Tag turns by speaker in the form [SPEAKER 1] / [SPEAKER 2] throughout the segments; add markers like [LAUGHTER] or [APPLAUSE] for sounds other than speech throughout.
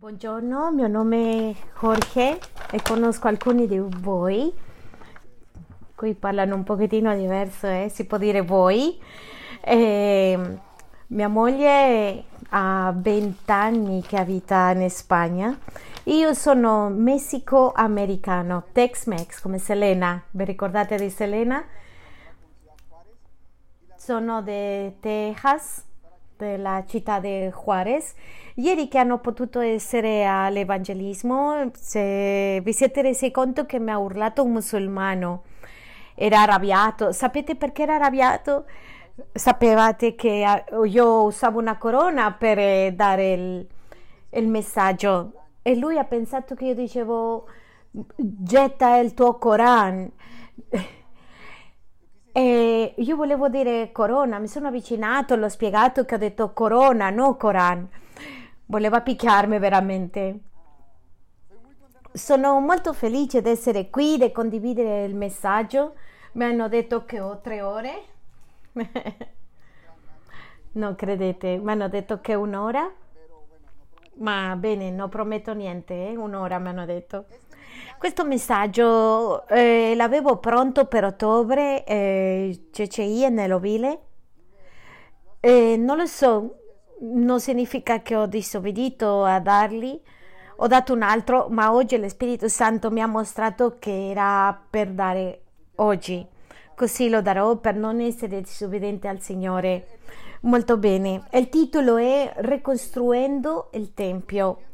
[SPEAKER 1] Buongiorno, mio nome è Jorge e conosco alcuni di voi. Qui parlano un pochettino diverso, eh? si può dire voi. E mia moglie ha 20 anni che abita in Spagna. Io sono messico-americano, Tex-Mex, come Selena. Vi ricordate di Selena? Sono di Texas, della città di Juarez Ieri che hanno potuto essere all'evangelismo, se vi siete resi conto che mi ha urlato un musulmano, era arrabbiato. Sapete perché era arrabbiato? Sapevate che io usavo una corona per eh, dare il, il messaggio e lui ha pensato che io dicevo getta il tuo Coran. [LAUGHS] E io volevo dire corona, mi sono avvicinato, l'ho spiegato che ho detto corona, no Coran voleva picchiarmi veramente. Sono molto felice di essere qui, di condividere il messaggio. Mi hanno detto che ho tre ore. [LAUGHS] non credete, mi hanno detto che un'ora. Ma bene, non prometto niente, eh? un'ora mi hanno detto. Questo messaggio eh, l'avevo pronto per ottobre, eh, CCI nell'ovile. Eh, non lo so, non significa che ho disobbedito a darli, ho dato un altro, ma oggi lo Spirito Santo mi ha mostrato che era per dare oggi. Così lo darò per non essere disobbediente al Signore. Molto bene. Il titolo è Ricostruendo il Tempio.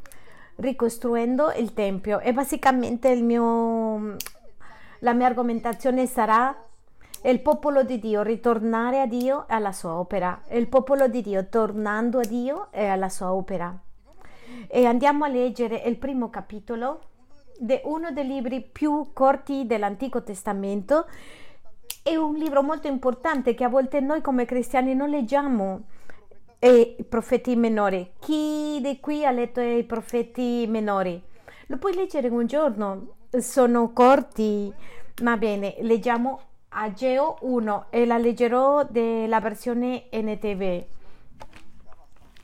[SPEAKER 1] Ricostruendo il Tempio. E basicamente mio, la mia argomentazione sarà il popolo di Dio ritornare a Dio e alla sua opera. Il popolo di Dio tornando a Dio e alla sua opera. E andiamo a leggere il primo capitolo di uno dei libri più corti dell'Antico Testamento. È un libro molto importante che a volte noi come cristiani non leggiamo. E i profeti minori. Chi di qui ha letto i profeti minori? Lo puoi leggere un giorno. Sono corti. Va bene, leggiamo Ageo 1 e la leggerò della versione NTV.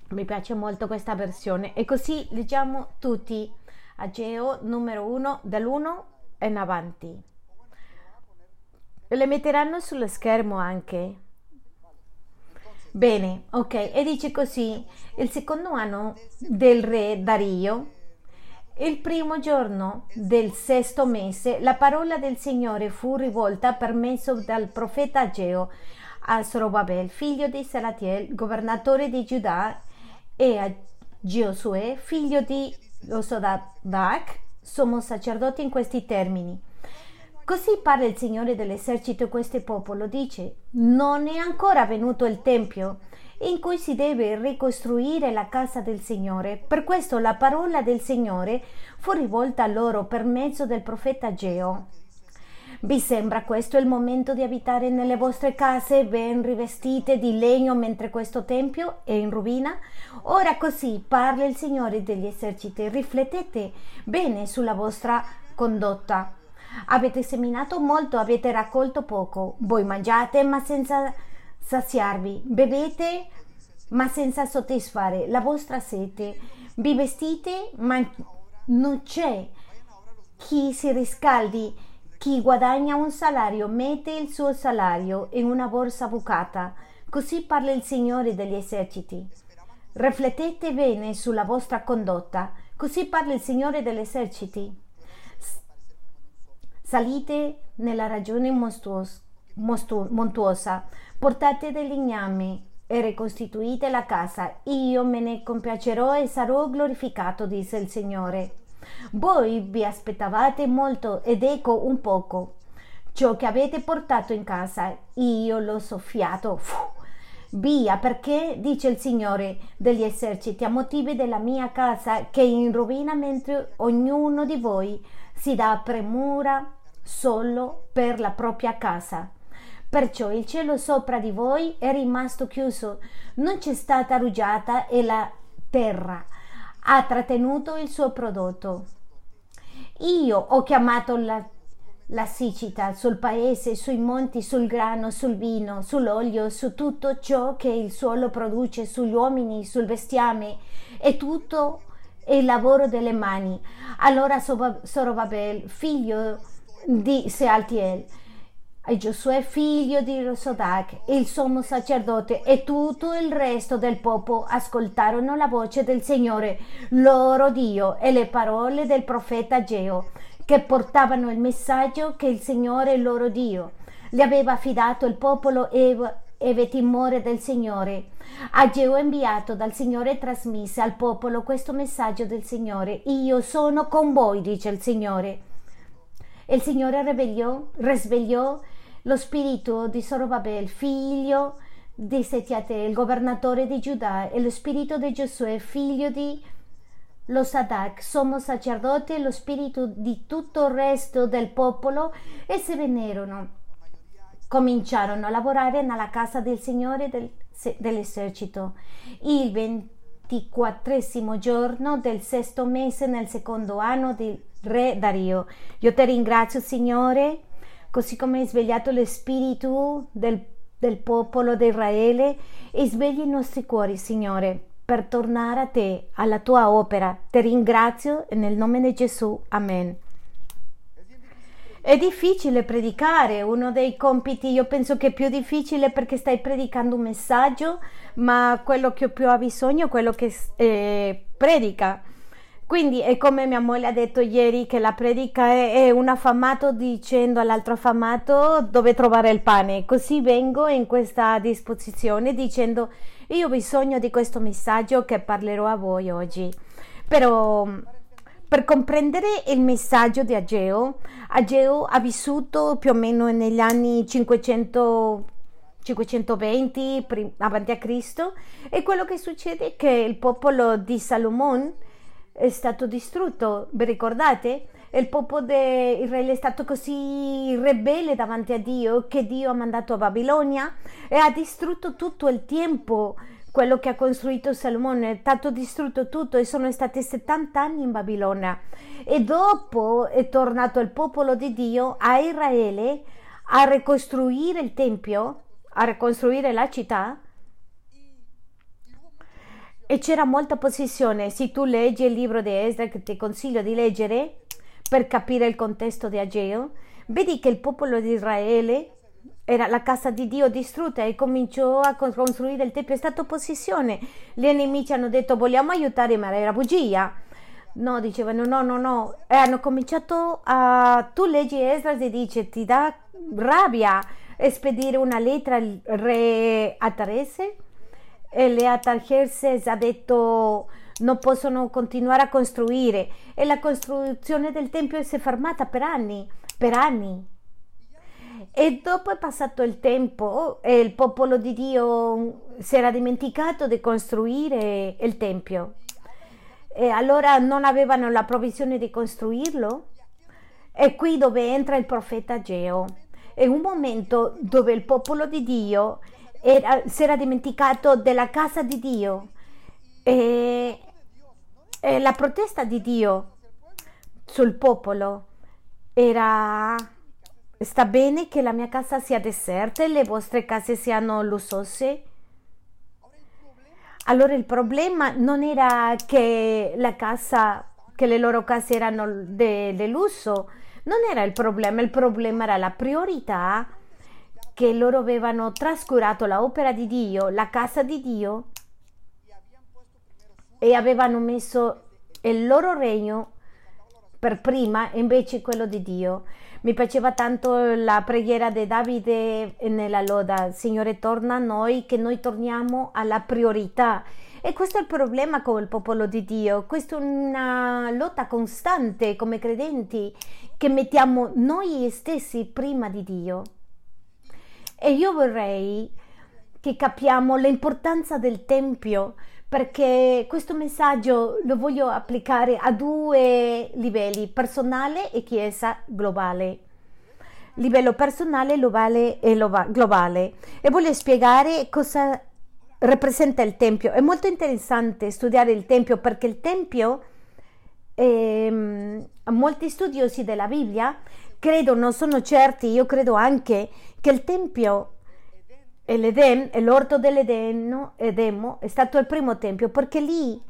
[SPEAKER 1] Mi piace molto questa versione e così leggiamo tutti Ageo numero 1 dall'1 in avanti. Le metteranno sullo schermo anche. Bene, ok, e dice così: il secondo anno del re Dario il primo giorno del sesto mese la parola del Signore fu rivolta per mezzo dal profeta Ageo a Zorobabel, figlio di Salatiel, governatore di Giuda, e a Giosuè, figlio di Osodac, sommo sacerdote in questi termini. Così parla il Signore dell'esercito questo popolo, dice, non è ancora venuto il Tempio in cui si deve ricostruire la casa del Signore. Per questo la parola del Signore fu rivolta a loro per mezzo del profeta Geo. Vi sembra questo il momento di abitare nelle vostre case ben rivestite di legno mentre questo tempio è in rovina? Ora così parla il Signore degli eserciti. Riflettete bene sulla vostra condotta. Avete seminato molto, avete raccolto poco. Voi mangiate ma senza saziarvi, bevete ma senza soddisfare la vostra sete, vi vestite ma non c'è chi si riscaldi, chi guadagna un salario mette il suo salario in una borsa bucata, così parla il Signore degli eserciti. Riflettete bene sulla vostra condotta, così parla il Signore degli eserciti. Salite nella ragione mostruosa, montuosa, portate del legname e ricostituite la casa. Io me ne compiacerò e sarò glorificato, disse il Signore. Voi vi aspettavate molto ed ecco un poco. Ciò che avete portato in casa, io l'ho soffiato. Fuh. Via, perché, dice il Signore degli eserciti, a motivi della mia casa che è in rovina mentre ognuno di voi si dà premura solo per la propria casa. Perciò il cielo sopra di voi è rimasto chiuso, non c'è stata rugiada e la terra ha trattenuto il suo prodotto. Io ho chiamato la, la siccità sul paese, sui monti, sul grano, sul vino, sull'olio, su tutto ciò che il suolo produce, sugli uomini, sul bestiame e tutto il lavoro delle mani. Allora Zorobabel, figlio di Sealtiel, e Giosuè figlio di Rosodac, il sommo sacerdote e tutto il resto del popolo ascoltarono la voce del Signore, loro Dio, e le parole del profeta Geo, che portavano il messaggio che il Signore, loro Dio, le aveva affidato il popolo e ebbe timore del Signore. Ageo inviato dal Signore trasmise al popolo questo messaggio del Signore. Io sono con voi, dice il Signore. Il Signore risvegliò, risvegliò lo spirito di Zorobabel, figlio di Setiate, governatore di Giuda, e lo spirito di Giosuè, figlio di lo Sadak, sommo sacerdote, lo spirito di tutto il resto del popolo, e se vennero. Cominciarono a lavorare nella casa del Signore del, dell'esercito. Il ventiquattresimo giorno del sesto mese nel secondo anno del re Dario. Io ti ringrazio, Signore così come hai svegliato lo spirito del, del popolo di Israele e svegli i nostri cuori, Signore, per tornare a te, alla tua opera. Ti ringrazio nel nome di Gesù. Amen. È difficile predicare, uno dei compiti io penso che è più difficile perché stai predicando un messaggio, ma quello che più bisogno è quello che eh, predica. Quindi è come mia moglie ha detto ieri che la predica è, è un affamato dicendo all'altro affamato dove trovare il pane. Così vengo in questa disposizione dicendo io ho bisogno di questo messaggio che parlerò a voi oggi. Però per comprendere il messaggio di Ageo, Ageo ha vissuto più o meno negli anni 500 520 avanti a Cristo e quello che succede è che il popolo di Salomone è stato distrutto. Vi ricordate? Il popolo di Israele è stato così ribelle davanti a Dio che Dio ha mandato a Babilonia e ha distrutto tutto il tempo quello che ha costruito Salomone, è stato distrutto tutto e sono stati 70 anni in Babilonia. E dopo è tornato il popolo di Dio a Israele a ricostruire il Tempio, a ricostruire la città e c'era molta possessione. Se tu leggi il libro di Esdra, che ti consiglio di leggere per capire il contesto di Ageo, vedi che il popolo di Israele era la casa di Dio distrutta e cominciò a costruire il Tempio, è stata possessione. Gli nemici hanno detto vogliamo aiutare, ma era bugia. No, dicevano no, no, no. E hanno cominciato a... Tu leggi Esdra e dice ti dà rabbia spedire una lettera al re Atarese Leatargerses ha detto non possono continuare a costruire e la costruzione del Tempio si è fermata per anni, per anni. E dopo è passato il tempo e il popolo di Dio si era dimenticato di costruire il Tempio. E allora non avevano la provvisione di costruirlo. E qui dove entra il profeta Geo. È un momento dove il popolo di Dio era, si era dimenticato della casa di Dio e, e la protesta di Dio sul popolo era sta bene che la mia casa sia deserta e le vostre case siano lussose allora il problema non era che casa che le loro case erano di lusso non era il problema il problema era la priorità che loro avevano trascurato l'opera di Dio, la casa di Dio e avevano messo il loro regno per prima invece quello di Dio. Mi piaceva tanto la preghiera di Davide nella loda, Signore torna a noi, che noi torniamo alla priorità. E questo è il problema con il popolo di Dio, questa è una lotta costante come credenti, che mettiamo noi stessi prima di Dio. E io vorrei che capiamo l'importanza del Tempio perché questo messaggio lo voglio applicare a due livelli, personale e chiesa globale. Livello personale, globale e globale. E voglio spiegare cosa rappresenta il Tempio. È molto interessante studiare il Tempio perché il Tempio, ehm, molti studiosi della Bibbia credo, non sono certi, io credo anche che il Tempio e l'Eden, l'orto dell'Edemo, Edemo, è stato il primo Tempio perché lì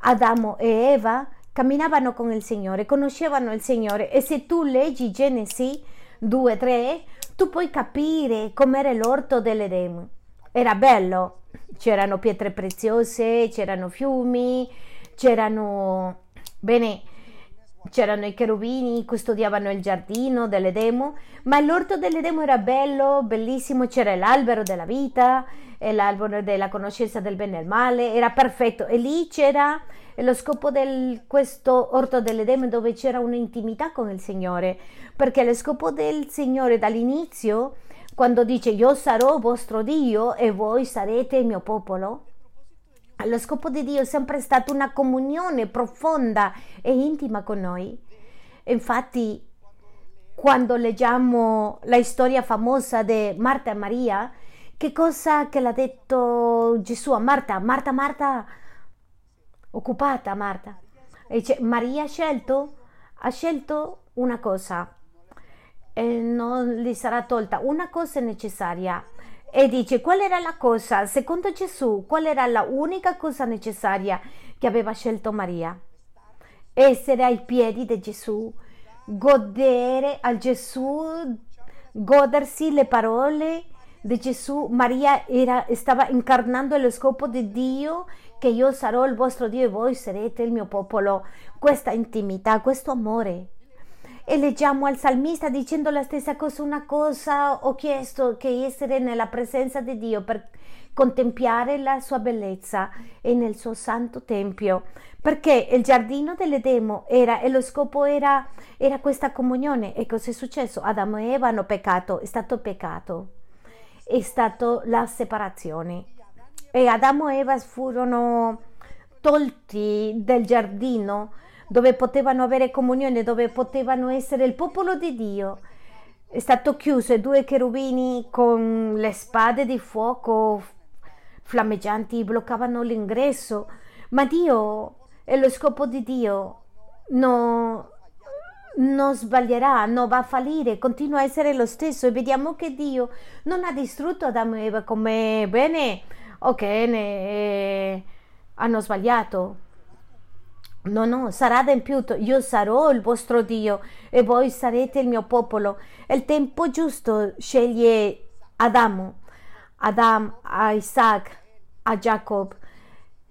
[SPEAKER 1] Adamo e Eva camminavano con il Signore, conoscevano il Signore e se tu leggi Genesi 2, 3, tu puoi capire com'era l'orto dell'Edemo. Era bello, c'erano pietre preziose, c'erano fiumi, c'erano... Bene, c'erano i cherubini, custodiavano il giardino dell'Edemo, ma l'orto dell'Edemo era bello, bellissimo, c'era l'albero della vita, l'albero della conoscenza del bene e del male, era perfetto. E lì c'era lo scopo di questo orto dell'Edemo dove c'era un'intimità con il Signore, perché lo scopo del Signore dall'inizio, quando dice io sarò vostro Dio e voi sarete il mio popolo, lo scopo di Dio è sempre stato una comunione profonda e intima con noi. Infatti, quando leggiamo la storia famosa di Marta e Maria, che cosa che l'ha detto Gesù a Marta? Marta, Marta, occupata Marta. E Maria ha scelto, ha scelto una cosa e non gli sarà tolta. Una cosa necessaria e dice qual era la cosa, secondo Gesù, qual era la unica cosa necessaria che aveva scelto Maria? Essere ai piedi di Gesù, godere a Gesù, godersi le parole di Gesù. Maria era, stava incarnando lo scopo di Dio che io sarò il vostro Dio e voi sarete il mio popolo. Questa intimità, questo amore e leggiamo al salmista dicendo la stessa cosa, una cosa ho chiesto che essere nella presenza di Dio per contemplare la sua bellezza e nel suo santo tempio, perché il giardino dell'Edemo era e lo scopo era, era questa comunione. E cosa è successo? Adamo e Eva hanno peccato, è stato peccato, è stata la separazione. E Adamo e Eva furono tolti del giardino dove potevano avere comunione, dove potevano essere il popolo di Dio. È stato chiuso e due cherubini con le spade di fuoco flammeggianti bloccavano l'ingresso, ma Dio e lo scopo di Dio no, non sbaglierà, non va a fallire, continua a essere lo stesso. E vediamo che Dio non ha distrutto Adamo e Eva come bene, ok, ne, hanno sbagliato, No, no, sarà adempiuto. Io sarò il vostro Dio e voi sarete il mio popolo. Il tempo giusto sceglie Adamo, Adam, a Isaac, a Jacob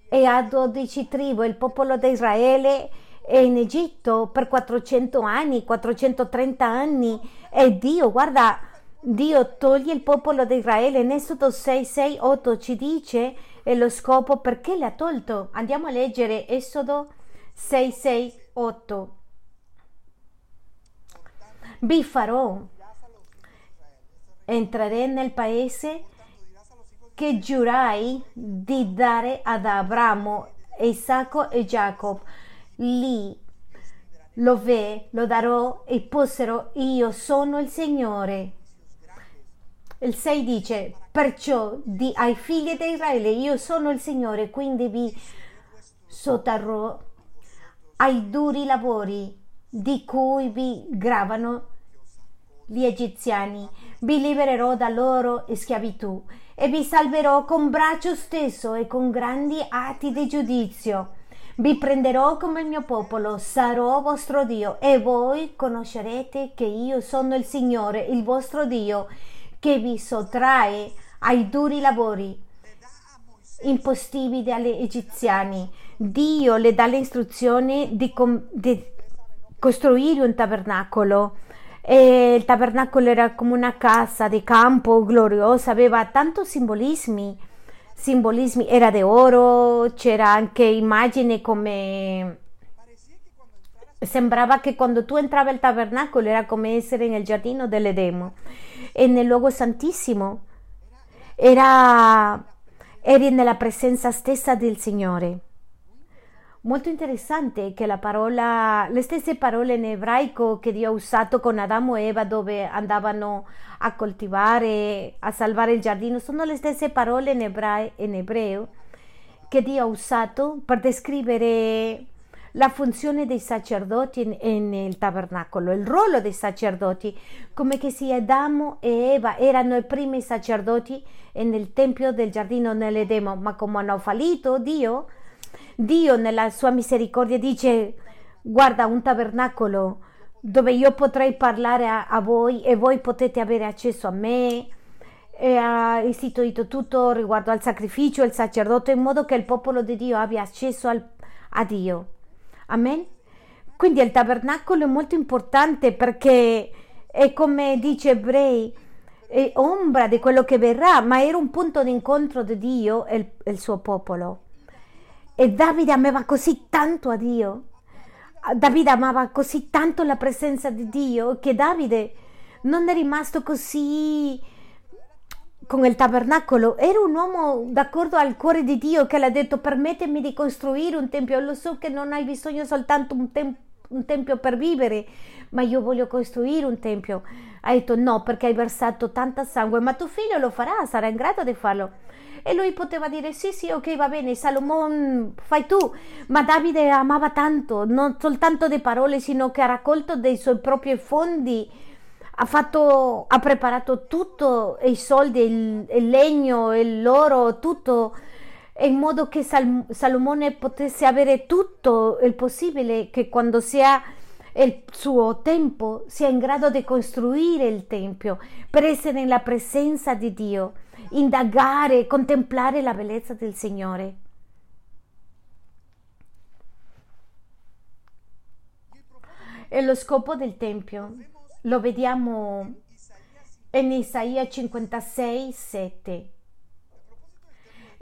[SPEAKER 1] e a dodici tribù. Il popolo di Israele è in Egitto per 400 anni, 430 anni. E Dio, guarda, Dio toglie il popolo di Israele. In Esodo 6, 6, 8 ci dice e lo scopo perché l'ha tolto. Andiamo a leggere Esodo 668. Vi farò entrare nel paese che giurai di dare ad Abramo, Isacco e Giacobbe. Lì lo ve, lo darò e possero io sono il Signore. Il 6 dice, perciò di ai figli di Israele io sono il Signore, quindi vi sotterrò ai duri lavori di cui vi gravano gli egiziani. Vi libererò da loro schiavitù e vi salverò con braccio stesso e con grandi atti di giudizio. Vi prenderò come il mio popolo, sarò vostro Dio e voi conoscerete che io sono il Signore, il vostro Dio, che vi sottrae ai duri lavori impostibili agli egiziani Dio le dà l'istruzione di, com- di costruire un tabernacolo. E il tabernacolo era come una casa di campo gloriosa, aveva tanti simbolismi. Simbolismi era di oro, c'era anche immagini come sembrava che quando tu entravi al tabernacolo era come essere nel giardino dell'Edemo e nel luogo santissimo era eri nella presenza stessa del Signore molto interessante che la parola, le stesse parole in ebraico che Dio ha usato con Adamo e Eva dove andavano a coltivare, a salvare il giardino, sono le stesse parole in, ebra- in ebreo che Dio ha usato per descrivere la funzione dei sacerdoti nel tabernacolo, il ruolo dei sacerdoti, come che sia Adamo e Eva erano i primi sacerdoti nel tempio del giardino nell'Edemo, ma come hanno fallito Dio, Dio nella sua misericordia dice, guarda un tabernacolo dove io potrei parlare a, a voi e voi potete avere accesso a me. E ha istituito tutto riguardo al sacrificio al sacerdote in modo che il popolo di Dio abbia accesso al, a Dio. Amen. Quindi il tabernacolo è molto importante perché è come dice Ebrei, è ombra di quello che verrà, ma era un punto d'incontro di Dio e il, il suo popolo. E Davide amava così tanto a Dio, Davide amava così tanto la presenza di Dio che Davide non è rimasto così con il tabernacolo. Era un uomo d'accordo al cuore di Dio che le ha detto permettimi di costruire un tempio. Lo so che non hai bisogno soltanto un, tem- un tempio per vivere, ma io voglio costruire un tempio. Ha detto no perché hai versato tanta sangue, ma tuo figlio lo farà, sarà in grado di farlo. E lui poteva dire sì, sì, ok, va bene, Salomone, fai tu. Ma Davide amava tanto, non soltanto di parole, sino che ha raccolto dei suoi propri fondi, ha, fatto, ha preparato tutto, i soldi, il, il legno, l'oro, tutto, in modo che Sal, Salomone potesse avere tutto il possibile, che quando sia il suo tempo sia in grado di costruire il Tempio per essere nella presenza di Dio indagare, contemplare la bellezza del Signore. E lo scopo del Tempio lo vediamo in Isaia 56, 7.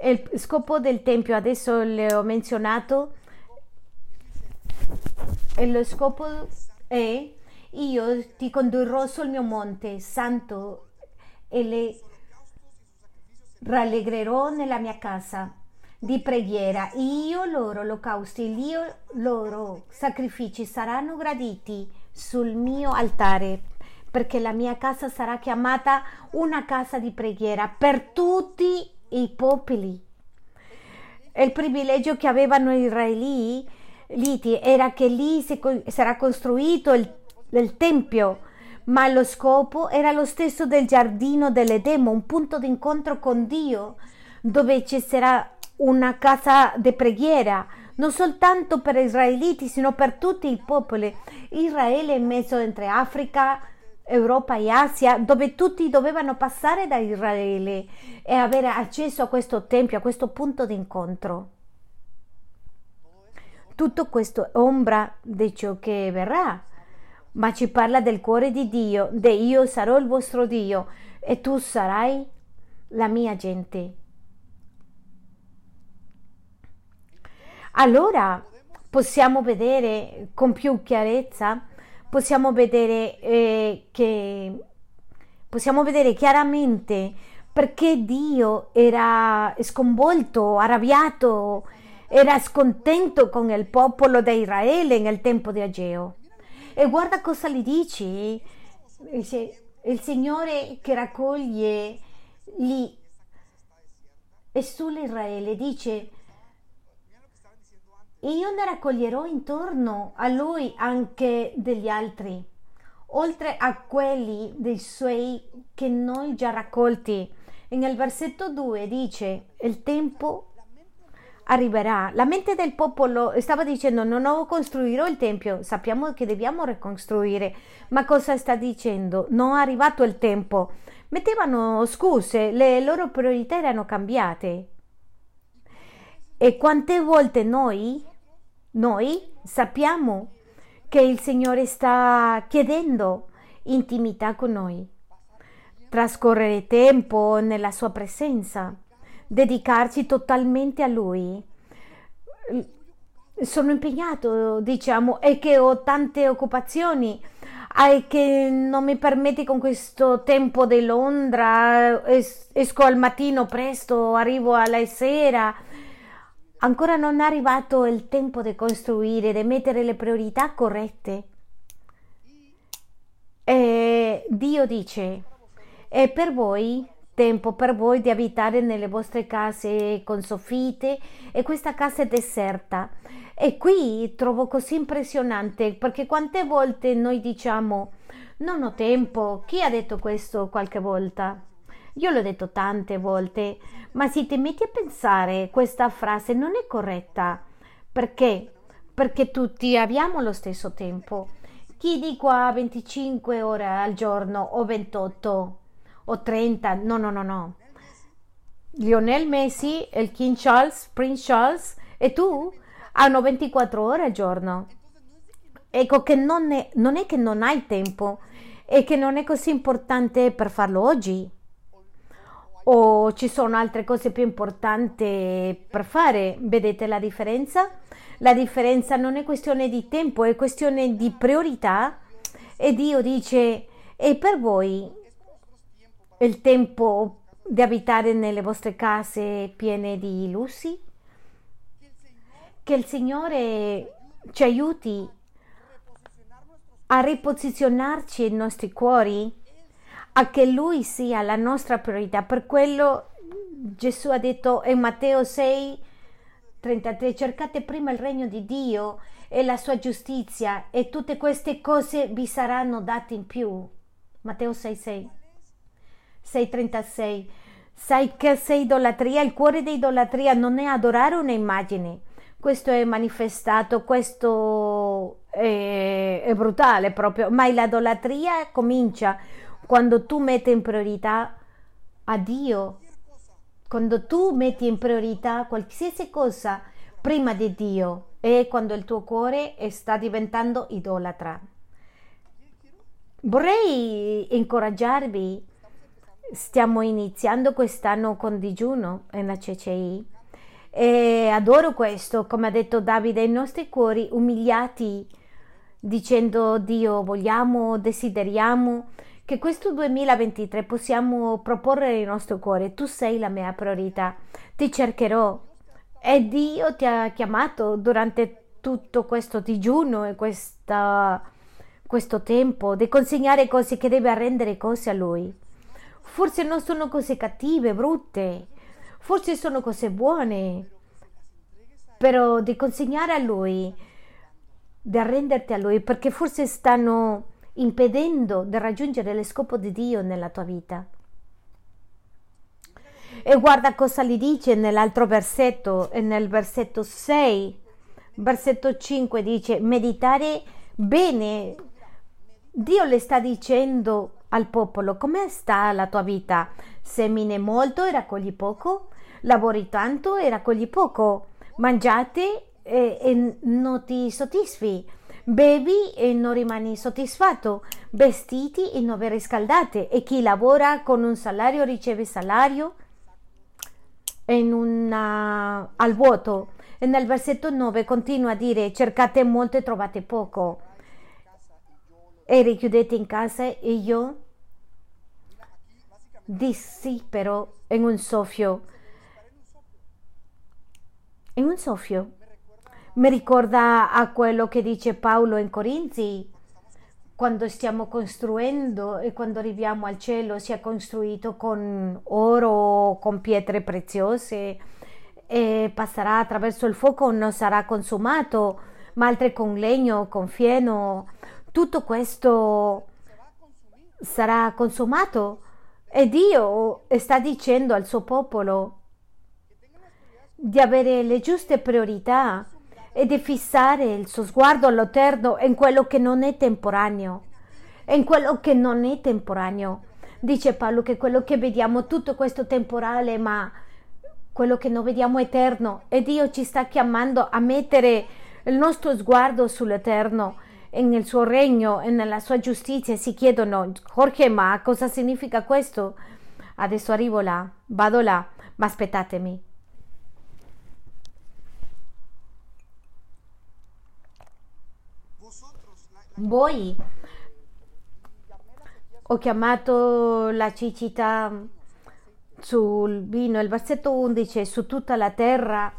[SPEAKER 1] Il scopo del Tempio, adesso le ho menzionato, e lo scopo è io ti condurrò sul mio monte santo e le rallegrerò nella mia casa di preghiera. Io loro olocausti, io loro sacrifici saranno graditi sul mio altare, perché la mia casa sarà chiamata una casa di preghiera per tutti i popoli. Il privilegio che avevano gli israeliti era che lì si, sarà costruito il, il tempio ma lo scopo era lo stesso del giardino dell'Edemo, un punto d'incontro con Dio, dove ci sarà una casa di preghiera, non soltanto per gli israeliti, sino per tutti i popoli. Israele è mezzo entre Africa, Europa e Asia, dove tutti dovevano passare da Israele e avere accesso a questo tempio, a questo punto d'incontro. Tutto questo è ombra di ciò che verrà ma ci parla del cuore di Dio, de io sarò il vostro Dio e tu sarai la mia gente. Allora possiamo vedere con più chiarezza, possiamo vedere eh, che possiamo vedere chiaramente perché Dio era sconvolto, arrabbiato, era scontento con il popolo di Israele nel tempo di Ageo. E guarda cosa gli dici. Il Signore che raccoglie lì e sull'Israele dice io ne raccoglierò intorno a lui anche degli altri, oltre a quelli dei suoi che noi già raccolti. E nel versetto 2 dice, il tempo arriverà. La mente del popolo stava dicendo non ho costruirò il tempio, sappiamo che dobbiamo ricostruire, ma cosa sta dicendo? Non è arrivato il tempo. Mettevano scuse, le loro priorità erano cambiate. E quante volte noi, noi sappiamo che il Signore sta chiedendo intimità con noi, trascorrere tempo nella sua presenza dedicarci totalmente a Lui. Sono impegnato, diciamo, e che ho tante occupazioni e che non mi permette con questo tempo di Londra, es- esco al mattino presto, arrivo alla sera. Ancora non è arrivato il tempo di costruire, di mettere le priorità corrette. E Dio dice, e per voi tempo per voi di abitare nelle vostre case con soffitte e questa casa è deserta. E qui trovo così impressionante perché quante volte noi diciamo non ho tempo, chi ha detto questo qualche volta? Io l'ho detto tante volte, ma se ti metti a pensare questa frase non è corretta Perché? Perché tutti abbiamo lo stesso tempo. Chi di qua 25 ore al giorno o 28 o 30? No, no, no, no. Lionel Messi, il King Charles, Prince Charles e tu hanno 24 ore al giorno. Ecco che non è, non è che non hai tempo, è che non è così importante per farlo oggi. O ci sono altre cose più importanti per fare. Vedete la differenza? La differenza non è questione di tempo, è questione di priorità. E Dio dice, e per voi il tempo di abitare nelle vostre case piene di lussi? Che il Signore ci aiuti a riposizionarci i nostri cuori, a che Lui sia la nostra priorità. Per quello Gesù ha detto in Matteo 6, 33, cercate prima il regno di Dio e la sua giustizia e tutte queste cose vi saranno date in più. Matteo 6, 6. 6:36 Sai che se idolatria, il cuore di idolatria non è adorare un'immagine. Questo è manifestato, questo è, è brutale proprio, ma l'idolatria comincia quando tu metti in priorità a Dio, quando tu metti in priorità qualsiasi cosa prima di Dio e quando il tuo cuore sta diventando idolatra. Vorrei incoraggiarvi stiamo iniziando quest'anno con digiuno nella CCI e adoro questo, come ha detto Davide, i nostri cuori umiliati dicendo Dio vogliamo, desideriamo che questo 2023 possiamo proporre il nostro cuore, tu sei la mia priorità, ti cercherò. E Dio ti ha chiamato durante tutto questo digiuno e questa, questo tempo di consegnare cose che deve arrendere cose a Lui. Forse non sono cose cattive, brutte, forse sono cose buone, però di consegnare a Lui, di arrenderti a Lui, perché forse stanno impedendo di raggiungere lo scopo di Dio nella tua vita. E guarda cosa gli dice nell'altro versetto, nel versetto 6, versetto 5 dice meditare bene. Dio le sta dicendo al popolo come sta la tua vita? Semine molto e raccogli poco? Lavori tanto e raccogli poco? Mangiate e, e non ti soddisfi? Bevi e non rimani soddisfatto? Vestiti e non vi riscaldate? E chi lavora con un salario riceve salario? Una, al vuoto. E nel versetto 9 continua a dire cercate molto e trovate poco e richiudete in casa e io dissi però in un soffio. In un soffio. Mi ricorda a quello che dice Paolo in Corinzi quando stiamo costruendo e quando arriviamo al cielo sia costruito con oro con pietre preziose e passerà attraverso il fuoco non sarà consumato ma altre con legno con fieno tutto questo sarà consumato e Dio sta dicendo al suo popolo di avere le giuste priorità e di fissare il suo sguardo all'eterno in quello che non è temporaneo, in quello che non è temporaneo. Dice Paolo che quello che vediamo tutto questo temporale, ma quello che non vediamo è eterno e Dio ci sta chiamando a mettere il nostro sguardo sull'eterno nel suo regno e nella sua giustizia si chiedono Jorge ma cosa significa questo? Adesso arrivo là, vado là, ma aspettatemi. Voi ho chiamato la cecità sul vino, il versetto 11, su tutta la terra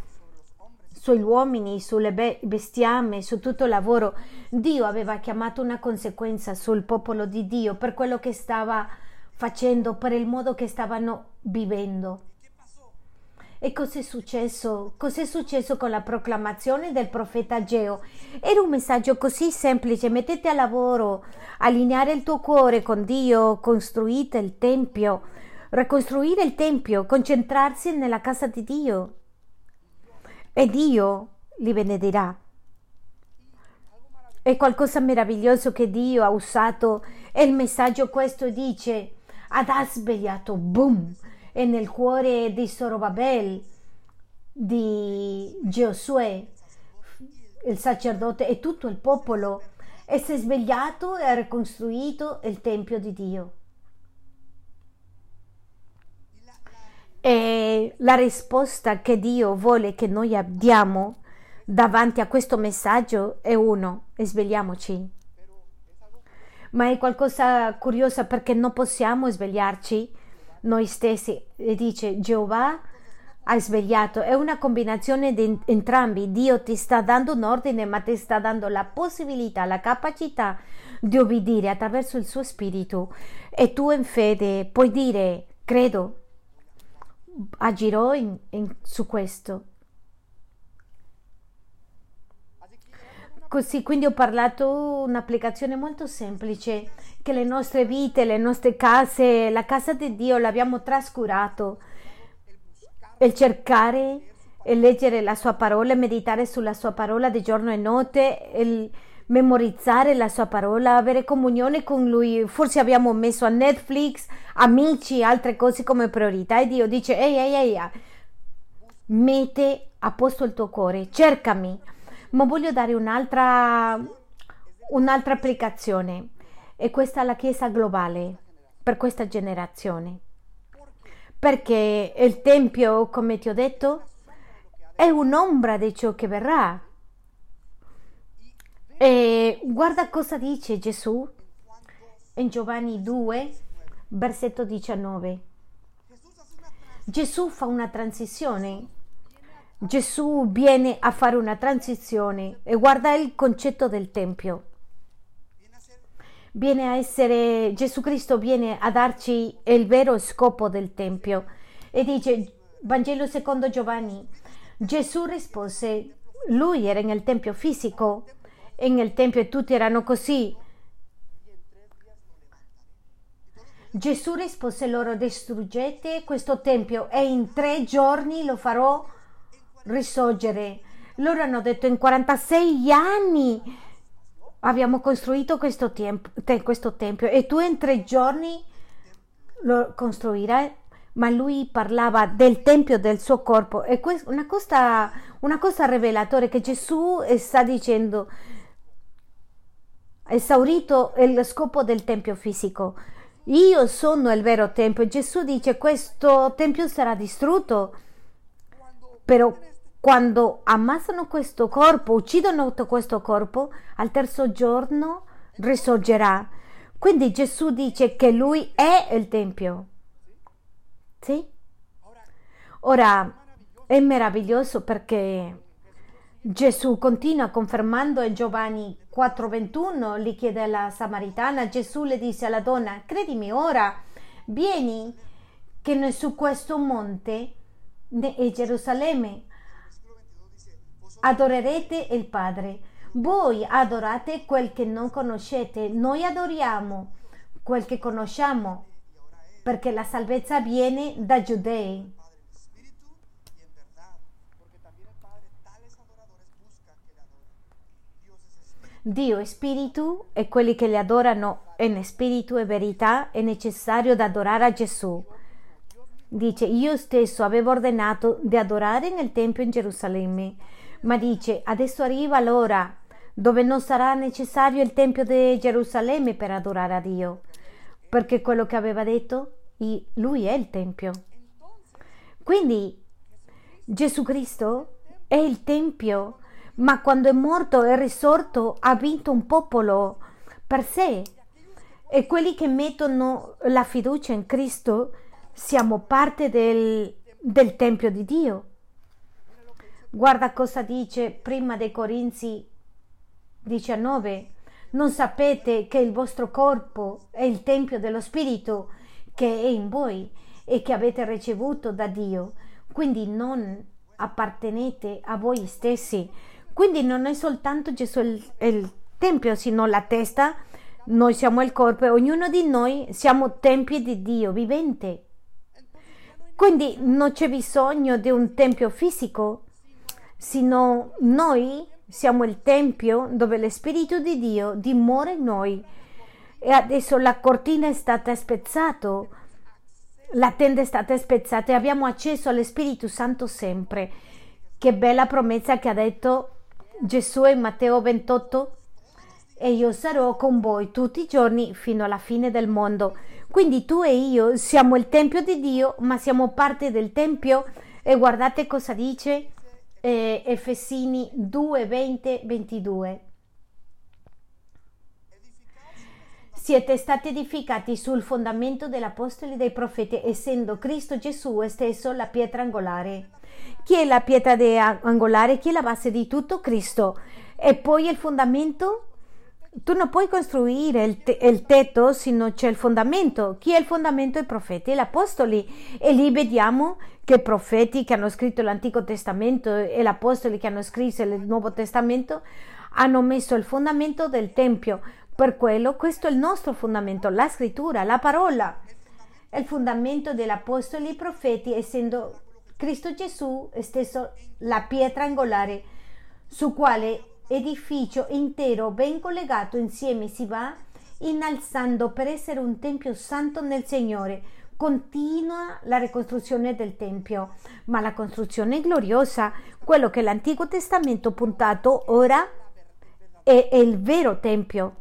[SPEAKER 1] sugli uomini, sulle bestiame, su tutto il lavoro. Dio aveva chiamato una conseguenza sul popolo di Dio per quello che stava facendo, per il modo che stavano vivendo. E cos'è successo? Cos'è successo con la proclamazione del profeta Geo? Era un messaggio così semplice, mettete a lavoro, allineare il tuo cuore con Dio, costruite il Tempio, ricostruire il Tempio, concentrarsi nella casa di Dio. E Dio li benedirà. È qualcosa meraviglioso che Dio ha usato e il messaggio questo dice ed ha svegliato, boom, e nel cuore di Sorobabel, di Giosuè, il sacerdote e tutto il popolo e si è svegliato e ha ricostruito il Tempio di Dio. E la risposta che Dio vuole che noi abbiamo davanti a questo messaggio è uno, svegliamoci. Ma è qualcosa curioso perché non possiamo svegliarci noi stessi. E dice Geova ha svegliato. È una combinazione di entrambi. Dio ti sta dando un ordine, ma ti sta dando la possibilità, la capacità di obbedire attraverso il suo spirito. E tu in fede puoi dire, credo, agirò in, in, su questo. Così, quindi ho parlato un'applicazione molto semplice, che le nostre vite, le nostre case, la casa di Dio l'abbiamo trascurato. Il cercare e leggere la sua parola, meditare sulla sua parola di giorno e notte, il memorizzare la sua parola, avere comunione con lui. Forse abbiamo messo a Netflix, amici, altre cose come priorità e Dio dice, ehi, ehi, ehi, mette a posto il tuo cuore, cercami ma voglio dare un'altra, un'altra applicazione e questa è la Chiesa globale per questa generazione. Perché il Tempio, come ti ho detto, è un'ombra di ciò che verrà. E guarda cosa dice Gesù in Giovanni 2, versetto 19. Gesù fa una transizione Gesù viene a fare una transizione e guarda il concetto del Tempio. Viene a essere, Gesù Cristo viene a darci il vero scopo del Tempio e dice, Vangelo secondo Giovanni, Gesù rispose, lui era nel Tempio fisico e nel Tempio tutti erano così. Gesù rispose loro, distruggete questo Tempio e in tre giorni lo farò risorgere. Loro hanno detto in 46 anni abbiamo costruito questo, tempo, questo tempio e tu in tre giorni lo costruirai. Ma lui parlava del tempio del suo corpo e questa, una cosa, una cosa rivelatore che Gesù sta dicendo esaurito il scopo del tempio fisico. Io sono il vero tempio. Gesù dice questo tempio sarà distrutto, però quando ammassano questo corpo, uccidono questo corpo, al terzo giorno risorgerà. Quindi Gesù dice che lui è il Tempio. Sì? Ora è meraviglioso perché Gesù continua confermando in Giovanni 4:21, gli chiede alla Samaritana, Gesù le disse alla donna, credimi ora, vieni che su questo monte è Gerusalemme adorerete il Padre. Voi adorate quel che non conoscete, noi adoriamo quel che conosciamo, perché la salvezza viene da giudei. Dio è spirito e quelli che le adorano in spirito e verità è necessario da adorare a Gesù. Dice, io stesso avevo ordinato di adorare nel Tempio in Gerusalemme ma dice adesso arriva l'ora dove non sarà necessario il Tempio di Gerusalemme per adorare a Dio, perché quello che aveva detto, lui è il Tempio. Quindi Gesù Cristo è il Tempio, ma quando è morto e risorto ha vinto un popolo per sé. E quelli che mettono la fiducia in Cristo siamo parte del, del Tempio di Dio. Guarda cosa dice prima dei Corinzi 19. Non sapete che il vostro corpo è il Tempio dello Spirito che è in voi e che avete ricevuto da Dio. Quindi non appartenete a voi stessi. Quindi non è soltanto Gesù il, il Tempio, sino la testa. Noi siamo il corpo e ognuno di noi siamo tempio di Dio vivente. Quindi non c'è bisogno di un tempio fisico, sino noi siamo il Tempio dove lo Spirito di Dio dimora in noi. E adesso la cortina è stata spezzata, la tenda è stata spezzata e abbiamo accesso allo Spirito Santo sempre. Che bella promessa che ha detto Gesù in Matteo 28 e io sarò con voi tutti i giorni fino alla fine del mondo. Quindi tu e io siamo il Tempio di Dio, ma siamo parte del Tempio e guardate cosa dice eh, Efesini 2, 20, 22. Siete stati edificati sul fondamento dell'Apostoli e dei profeti, essendo Cristo Gesù stesso la pietra angolare. Chi è la pietra angolare? Chi è la base di tutto? Cristo. E poi il fondamento? Tu non puoi costruire il, te- il tetto se non c'è il fondamento. Chi è il fondamento? I profeti e gli apostoli. E lì vediamo che i profeti che hanno scritto l'Antico Testamento e gli apostoli che hanno scritto il Nuovo Testamento hanno messo il fondamento del Tempio. Per quello questo è il nostro fondamento, la scrittura, la parola. È il fondamento degli apostoli e profeti, essendo Cristo Gesù stesso la pietra angolare su quale edificio intero ben collegato insieme si va innalzando per essere un tempio santo nel Signore. Continua la ricostruzione del Tempio, ma la costruzione gloriosa, quello che l'Antico Testamento puntato ora è il vero Tempio.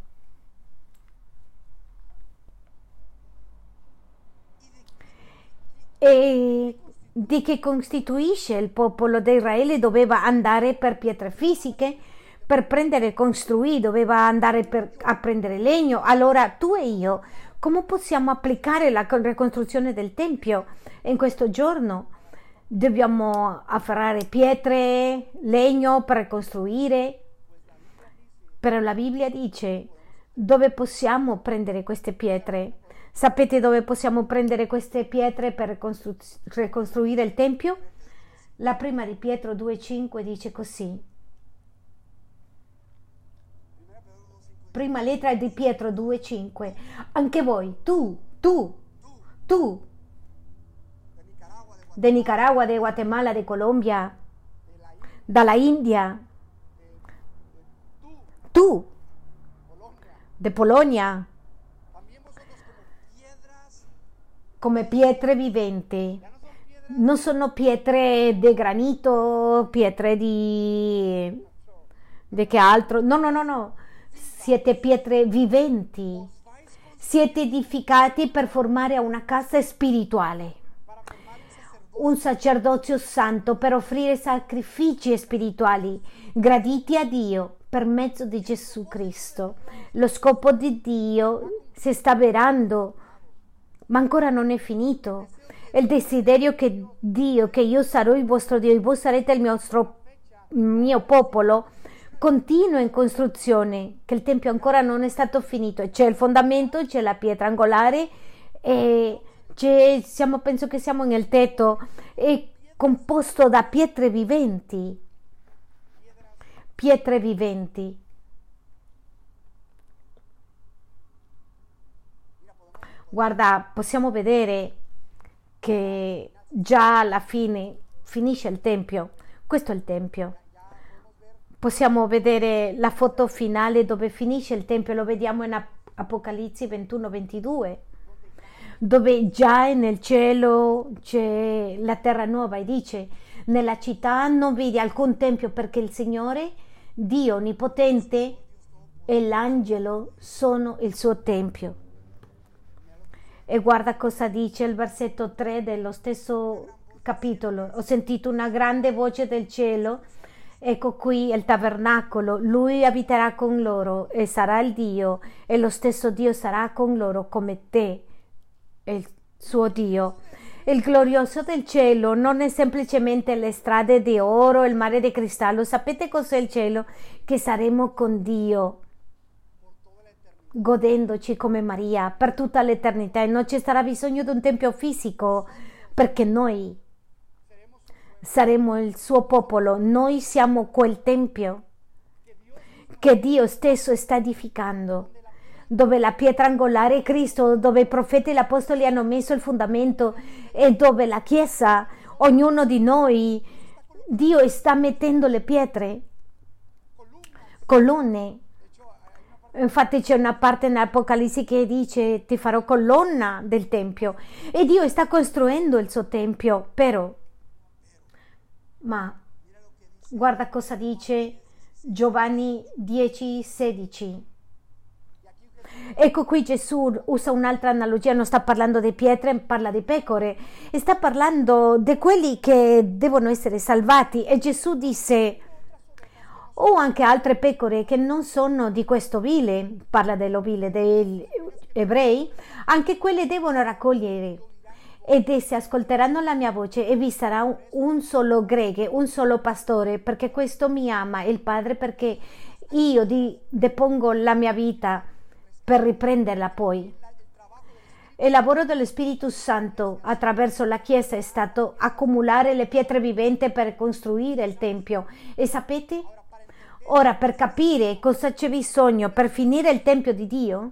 [SPEAKER 1] E di che costituisce il popolo di Israele doveva andare per pietre fisiche, per prendere costruì, doveva andare per, a prendere legno. Allora tu e io, come possiamo applicare la ricostruzione del Tempio in questo giorno? Dobbiamo afferrare pietre, legno per costruire. Però la Bibbia dice dove possiamo prendere queste pietre? Sapete dove possiamo prendere queste pietre per ricostruire il Tempio? La prima di Pietro 2,5 dice così. Prima lettera di Pietro 2,5. Anche voi, tu, tu, tu, de Nicaragua, de Guatemala, de Colombia, dalla India, tu, de Polonia, come pietre viventi. Non sono pietre di granito, pietre di... di che altro? No, no, no, no. Siete pietre viventi. Siete edificati per formare una casa spirituale. Un sacerdozio santo per offrire sacrifici spirituali graditi a Dio per mezzo di Gesù Cristo. Lo scopo di Dio si sta avverando ma ancora non è finito. Il desiderio che Dio, che io sarò il vostro Dio e voi sarete il mio, mio popolo, continua in costruzione, che il Tempio ancora non è stato finito. C'è il fondamento, c'è la pietra angolare e siamo, penso che siamo nel tetto, è composto da pietre viventi. Pietre viventi. Guarda, possiamo vedere che già alla fine finisce il tempio. Questo è il tempio. Possiamo vedere la foto finale dove finisce il tempio, lo vediamo in Apocalisse 21-22, dove già nel cielo c'è la terra nuova e dice nella città non vedi alcun tempio perché il Signore, Dio Onnipotente e l'angelo sono il suo tempio. E guarda cosa dice il versetto 3 dello stesso capitolo. Ho sentito una grande voce del cielo. Ecco qui il tabernacolo, lui abiterà con loro e sarà il Dio e lo stesso Dio sarà con loro come te, il suo Dio. Il glorioso del cielo non è semplicemente le strade di oro, il mare di cristallo. Sapete cos'è il cielo? Che saremo con Dio godendoci come Maria per tutta l'eternità e non ci sarà bisogno di un tempio fisico perché noi saremo il suo popolo, noi siamo quel tempio che Dio stesso sta edificando, dove la pietra angolare è Cristo, dove i profeti e gli apostoli hanno messo il fondamento e dove la Chiesa, ognuno di noi, Dio sta mettendo le pietre, colonne. Infatti c'è una parte nell'Apocalisse che dice ti farò colonna del Tempio e Dio sta costruendo il suo Tempio, però, ma guarda cosa dice Giovanni 10, 16. Ecco qui Gesù usa un'altra analogia, non sta parlando di pietre, parla di pecore. Sta parlando di quelli che devono essere salvati. E Gesù disse o anche altre pecore che non sono di questo vile, parla dell'ovile degli ebrei, anche quelle devono raccogliere ed esse ascolteranno la mia voce e vi sarà un, un solo greghe, un solo pastore, perché questo mi ama il Padre, perché io di, depongo la mia vita per riprenderla poi. Il lavoro dello Spirito Santo attraverso la Chiesa è stato accumulare le pietre viventi per costruire il Tempio. E sapete? Ora, per capire cosa c'è bisogno per finire il Tempio di Dio,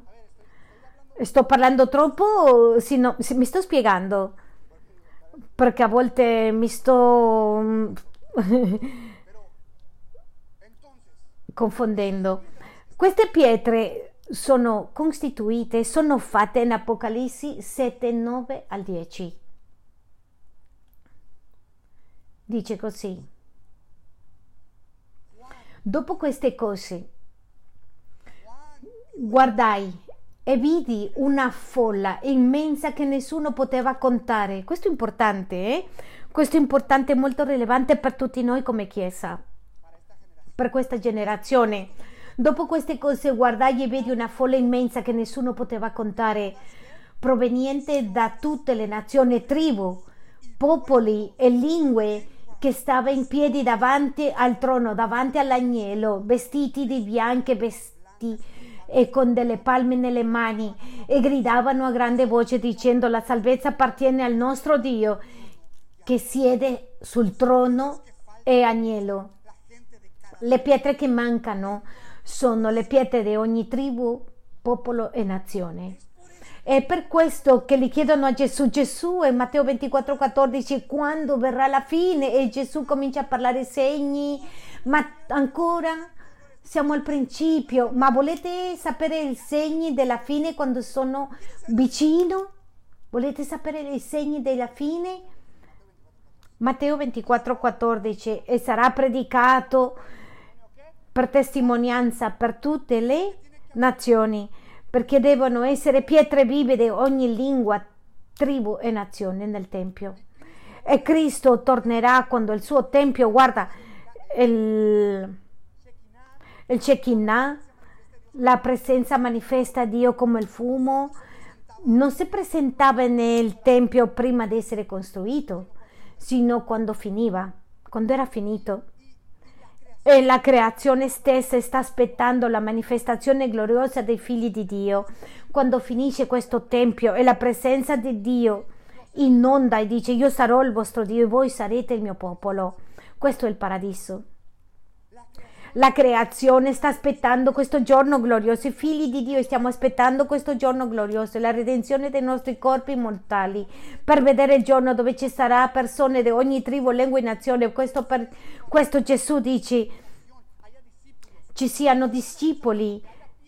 [SPEAKER 1] sto parlando troppo, sì, no, mi sto spiegando, perché a volte mi sto [LAUGHS] confondendo. Queste pietre sono costituite, sono fatte in Apocalisse 7, 9 al 10. Dice così. Dopo queste cose, guardai e vidi una folla immensa che nessuno poteva contare. Questo è importante, eh? Questo è importante, molto rilevante per tutti noi come Chiesa, per questa generazione Dopo queste cose guardai e vedi una folla immensa che nessuno poteva contare, proveniente da tutte le nazioni, tribù, popoli e lingue che stava in piedi davanti al trono, davanti all'agnello, vestiti di bianche vesti e con delle palme nelle mani e gridavano a grande voce dicendo la salvezza appartiene al nostro Dio che siede sul trono e agnello. Le pietre che mancano sono le pietre di ogni tribù, popolo e nazione. È per questo che gli chiedono a Gesù, Gesù in Matteo 24, 14, quando verrà la fine e Gesù comincia a parlare segni, ma ancora siamo al principio, ma volete sapere i segni della fine quando sono vicino? Volete sapere i segni della fine? Matteo 24, 14 e sarà predicato per testimonianza per tutte le nazioni, perché devono essere pietre vive di ogni lingua, tribù e nazione nel Tempio. E Cristo tornerà quando il suo Tempio, guarda, il, il Shekinah, la presenza manifesta a Dio come il fumo, non si presentava nel Tempio prima di essere costruito, sino quando finiva, quando era finito. E la creazione stessa sta aspettando la manifestazione gloriosa dei figli di Dio. Quando finisce questo tempio e la presenza di Dio inonda e dice io sarò il vostro Dio e voi sarete il mio popolo. Questo è il paradiso. La creazione sta aspettando questo giorno glorioso, i figli di Dio stiamo aspettando questo giorno glorioso, la redenzione dei nostri corpi mortali, per vedere il giorno dove ci sarà persone di ogni tribù, lingua e nazione. Questo, per, questo Gesù dice, ci siano discepoli,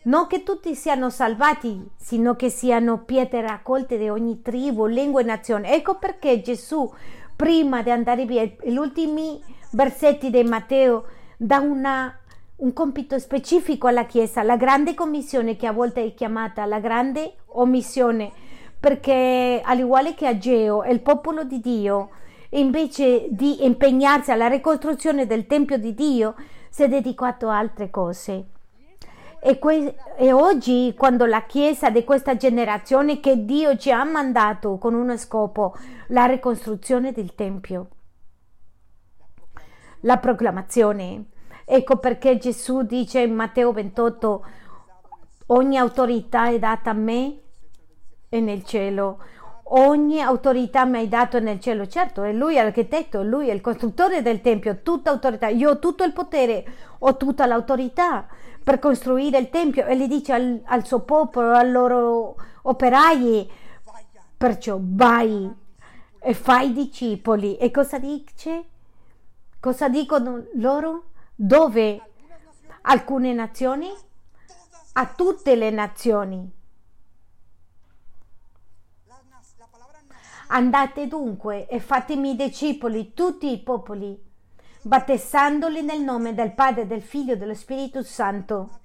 [SPEAKER 1] non che tutti siano salvati, sino che siano pietre raccolte di ogni tribù, lingua e nazione. Ecco perché Gesù, prima di andare via, gli ultimi versetti di Matteo, dà una un compito specifico alla Chiesa, la grande commissione che a volte è chiamata la grande omissione, perché all'uguale che Ageo, il popolo di Dio, invece di impegnarsi alla ricostruzione del Tempio di Dio, si è dedicato a altre cose. E, que- e, oggi, quando la Chiesa di questa generazione che Dio ci ha mandato con uno scopo, la ricostruzione del Tempio, la proclamazione, Ecco perché Gesù dice in Matteo 28, ogni autorità è data a me e nel cielo. Ogni autorità mi hai dato nel cielo. Certo, è lui l'architetto, lui è il costruttore del Tempio, tutta autorità. Io ho tutto il potere, ho tutta l'autorità per costruire il Tempio e gli dice al, al suo popolo, ai loro operai, perciò vai e fai discepoli. E cosa dice? Cosa dicono loro? Dove? Alcune nazioni? A tutte le nazioni. Andate dunque e fatemi discepoli tutti i popoli, battezzandoli nel nome del Padre, del Figlio e dello Spirito Santo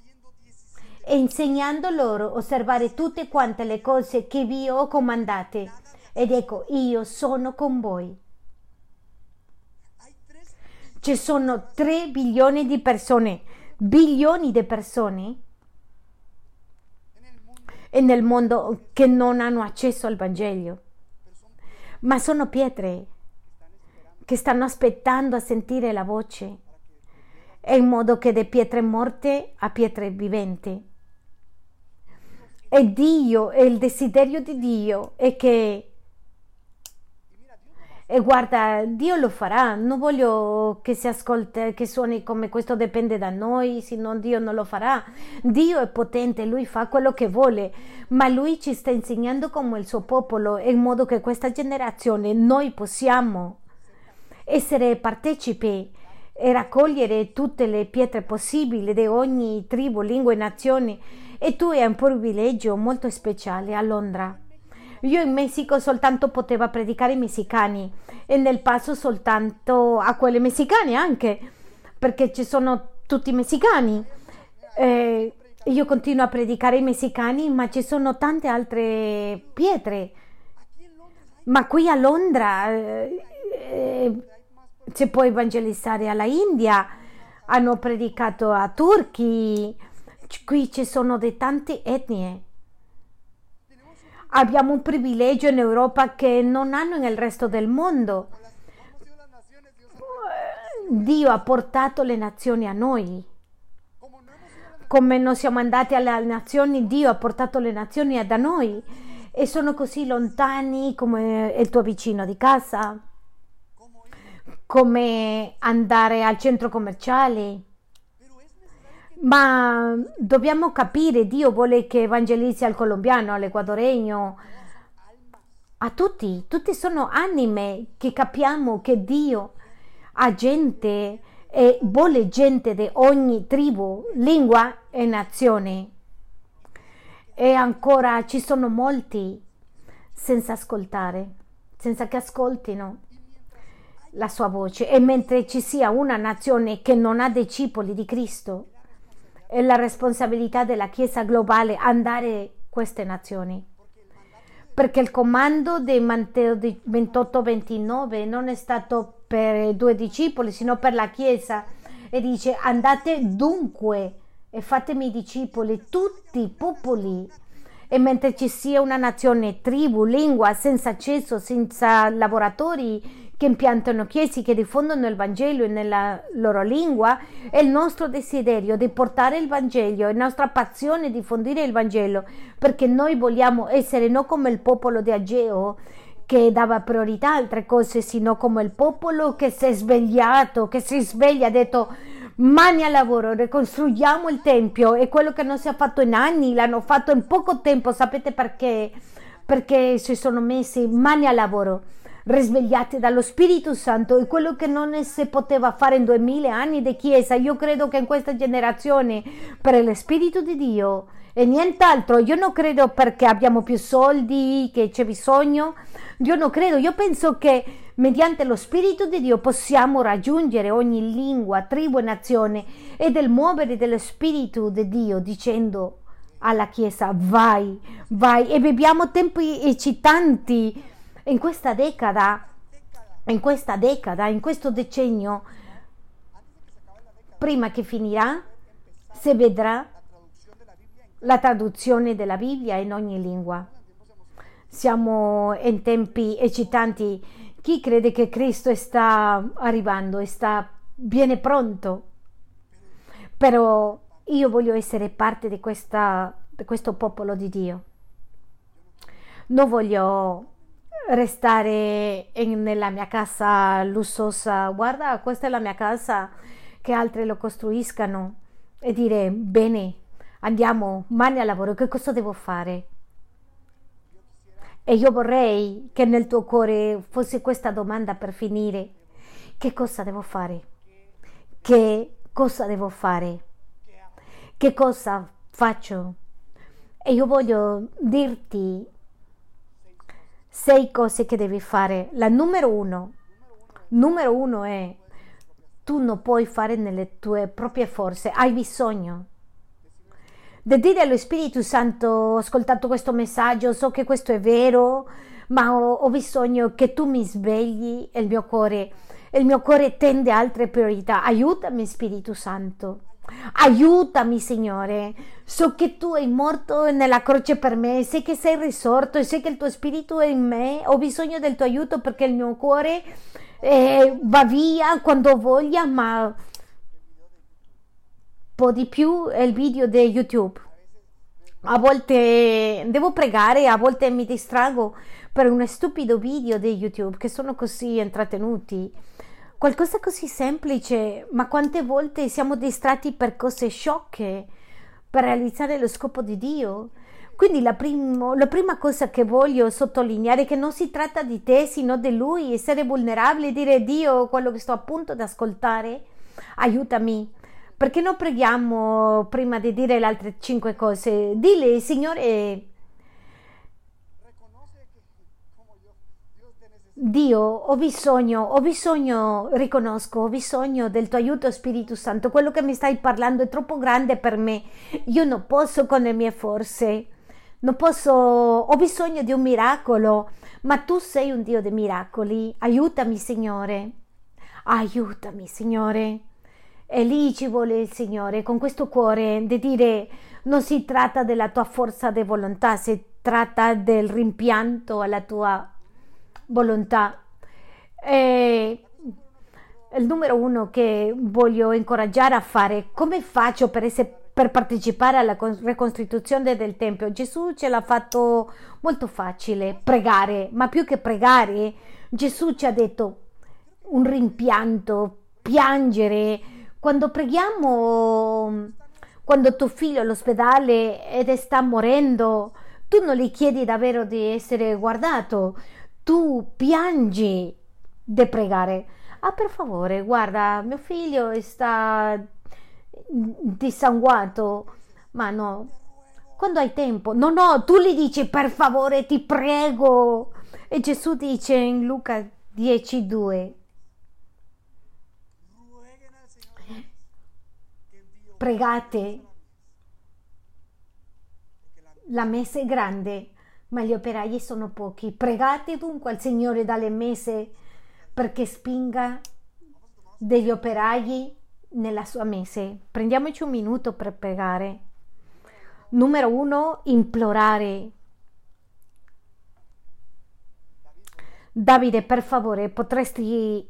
[SPEAKER 1] e insegnando loro osservare tutte quante le cose che vi ho comandate. Ed ecco, io sono con voi. Ci sono 3 bilioni di persone, bilioni di persone nel mondo che non hanno accesso al Vangelo. Ma sono pietre che stanno aspettando a sentire la voce, in modo che da pietre morte a pietre viventi. E Dio, il desiderio di Dio è che e guarda, Dio lo farà, non voglio che si ascolti, che suoni come questo dipende da noi, se no Dio non lo farà. Dio è potente, Lui fa quello che vuole, ma Lui ci sta insegnando come il suo popolo, in modo che questa generazione noi possiamo essere partecipi e raccogliere tutte le pietre possibili di ogni tribù, lingua e nazione. E tu hai un privilegio molto speciale a Londra io in Messico soltanto potevo predicare ai messicani e nel passo soltanto a quelli messicani anche, perché ci sono tutti messicani. Eh, io continuo a predicare ai messicani, ma ci sono tante altre pietre. Ma qui a Londra eh, eh, si può evangelizzare alla India, hanno predicato a turchi, qui ci sono di tante etnie abbiamo un privilegio in Europa che non hanno nel resto del mondo. Dio ha portato le nazioni a noi. Come non siamo andati alle nazioni, Dio ha portato le nazioni da noi e sono così lontani come il tuo vicino di casa, come andare al centro commerciale ma dobbiamo capire, Dio vuole che evangelizzi al colombiano, all'equadoregno, a tutti, tutti sono anime che capiamo che Dio ha gente e vuole gente di ogni tribù, lingua e nazione. E ancora ci sono molti senza ascoltare, senza che ascoltino la sua voce. E mentre ci sia una nazione che non ha discepoli di Cristo, è la responsabilità della Chiesa globale andare queste nazioni. Perché il comando di Matteo 28-29 non è stato per due discepoli, sino per la Chiesa. E dice andate dunque e fatemi discepoli, tutti i popoli. E mentre ci sia una nazione, tribù, lingua senza accesso, senza lavoratori, che impiantano chiese che diffondono il Vangelo nella loro lingua, è il nostro desiderio di portare il Vangelo, è la nostra passione di diffondere il Vangelo, perché noi vogliamo essere non come il popolo di Ageo che dava priorità a altre cose, sino come il popolo che si è svegliato, che si sveglia, ha detto mani al lavoro, ricostruiamo il Tempio e quello che non si è fatto in anni l'hanno fatto in poco tempo, sapete perché? Perché si sono messi mani al lavoro risvegliati dallo Spirito Santo e quello che non si poteva fare in duemila anni di Chiesa. Io credo che in questa generazione, per lo Spirito di Dio e nient'altro, io non credo perché abbiamo più soldi, che c'è bisogno, io non credo, io penso che mediante lo Spirito di Dio possiamo raggiungere ogni lingua, tribù e nazione e del muovere dello Spirito di Dio dicendo alla Chiesa vai, vai e beviamo tempi eccitanti in questa decada, in questa decada, in questo decennio, prima che finirà, si vedrà la traduzione della Bibbia in ogni lingua. Siamo in tempi eccitanti. Chi crede che Cristo sta arrivando e sta viene pronto? Però io voglio essere parte di, questa, di questo popolo di Dio. Non voglio restare in, nella mia casa lussosa, guarda, questa è la mia casa, che altri lo costruiscano e dire bene, andiamo, mani al lavoro, che cosa devo fare? E io vorrei che nel tuo cuore fosse questa domanda per finire. Che cosa devo fare? Che cosa devo fare? Che cosa faccio? E io voglio dirti sei cose che devi fare. La numero uno, numero uno è tu non puoi fare nelle tue proprie forze, hai bisogno di dire allo Spirito Santo, ho ascoltato questo messaggio, so che questo è vero, ma ho, ho bisogno che tu mi svegli il mio cuore. Il mio cuore tende altre priorità. Aiutami Spirito Santo. Aiutami Signore. So che tu hai morto nella croce per me, sai che sei risorto e sai che il tuo spirito è in me. Ho bisogno del tuo aiuto perché il mio cuore eh, va via quando voglia, ma un po' di più è il video di YouTube. A volte devo pregare, a volte mi distrago per un stupido video di YouTube che sono così intrattenuti. Qualcosa così semplice, ma quante volte siamo distratti per cose sciocche per realizzare lo scopo di Dio? Quindi la, primo, la, prima cosa che voglio sottolineare è che non si tratta di te, sino di Lui, essere vulnerabili e dire Dio, quello che sto appunto ad ascoltare, aiutami. Perché non preghiamo prima di dire le altre cinque cose? Dile, Signore, Dio, ho bisogno, ho bisogno, riconosco, ho bisogno del tuo aiuto Spirito Santo. Quello che mi stai parlando è troppo grande per me. Io non posso con le mie forze non posso, ho bisogno di un miracolo, ma tu sei un Dio dei miracoli. Aiutami, Signore. Aiutami, Signore. E lì ci vuole il Signore con questo cuore di dire non si tratta della tua forza di volontà, si tratta del rimpianto alla tua volontà. E il numero uno che voglio incoraggiare a fare, come faccio per essere per partecipare alla ricostituzione del Tempio. Gesù ce l'ha fatto molto facile, pregare, ma più che pregare, Gesù ci ha detto un rimpianto, piangere. Quando preghiamo, quando tuo figlio è all'ospedale ed sta morendo, tu non gli chiedi davvero di essere guardato, tu piangi di pregare. Ah, per favore, guarda, mio figlio sta dissanguato, ma no, quando hai tempo, no, no, tu gli dici per favore, ti prego. E Gesù dice in Luca 10:2 Pregate, la messa è grande, ma gli operai sono pochi. Pregate dunque al Signore dalle messe perché spinga degli operai nella sua mese. Prendiamoci un minuto per pregare. Numero uno, implorare. Davide, per favore, potresti